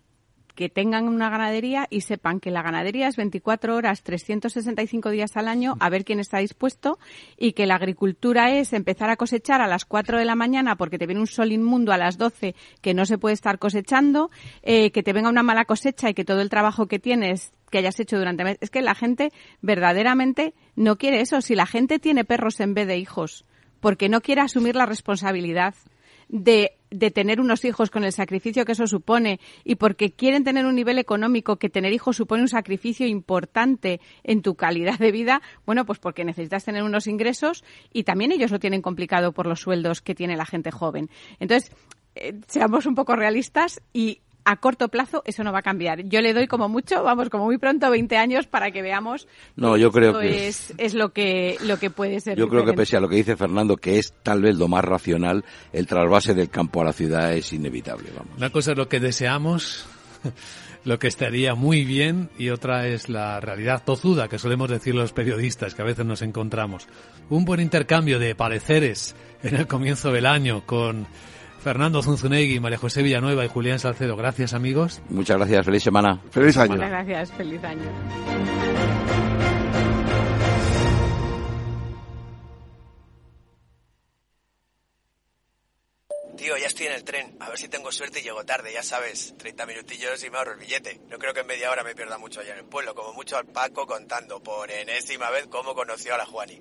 [SPEAKER 12] que tengan una ganadería y sepan que la ganadería es 24 horas, 365 días al año, a ver quién está dispuesto y que la agricultura es empezar a cosechar a las 4 de la mañana porque te viene un sol inmundo a las 12 que no se puede estar cosechando, eh, que te venga una mala cosecha y que todo el trabajo que tienes que hayas hecho durante meses. Es que la gente verdaderamente no quiere eso. Si la gente tiene perros en vez de hijos, porque no quiere asumir la responsabilidad de, de, tener unos hijos con el sacrificio que eso supone y porque quieren tener un nivel económico que tener hijos supone un sacrificio importante en tu calidad de vida, bueno, pues porque necesitas tener unos ingresos y también ellos lo tienen complicado por los sueldos que tiene la gente joven. Entonces, eh, seamos un poco realistas y a corto plazo eso no va a cambiar. Yo le doy como mucho, vamos, como muy pronto 20 años para que veamos.
[SPEAKER 11] No, yo creo que
[SPEAKER 12] es, es lo que lo que puede ser.
[SPEAKER 11] Yo creo que pese a lo que dice Fernando, que es tal vez lo más racional, el trasvase del campo a la ciudad es inevitable, vamos.
[SPEAKER 1] Una cosa es lo que deseamos, <laughs> lo que estaría muy bien y otra es la realidad tozuda que solemos decir los periodistas que a veces nos encontramos. Un buen intercambio de pareceres en el comienzo del año con Fernando Zunzunegui, María José Villanueva y Julián Salcedo. Gracias, amigos.
[SPEAKER 11] Muchas gracias. Feliz semana.
[SPEAKER 13] Feliz año.
[SPEAKER 12] Muchas gracias. Feliz año.
[SPEAKER 15] Tío, ya estoy en el tren. A ver si tengo suerte y llego tarde, ya sabes. 30 minutillos y me ahorro el billete. No creo que en media hora me pierda mucho allá en el pueblo. Como mucho al Paco contando por enésima vez cómo conoció a la Juani.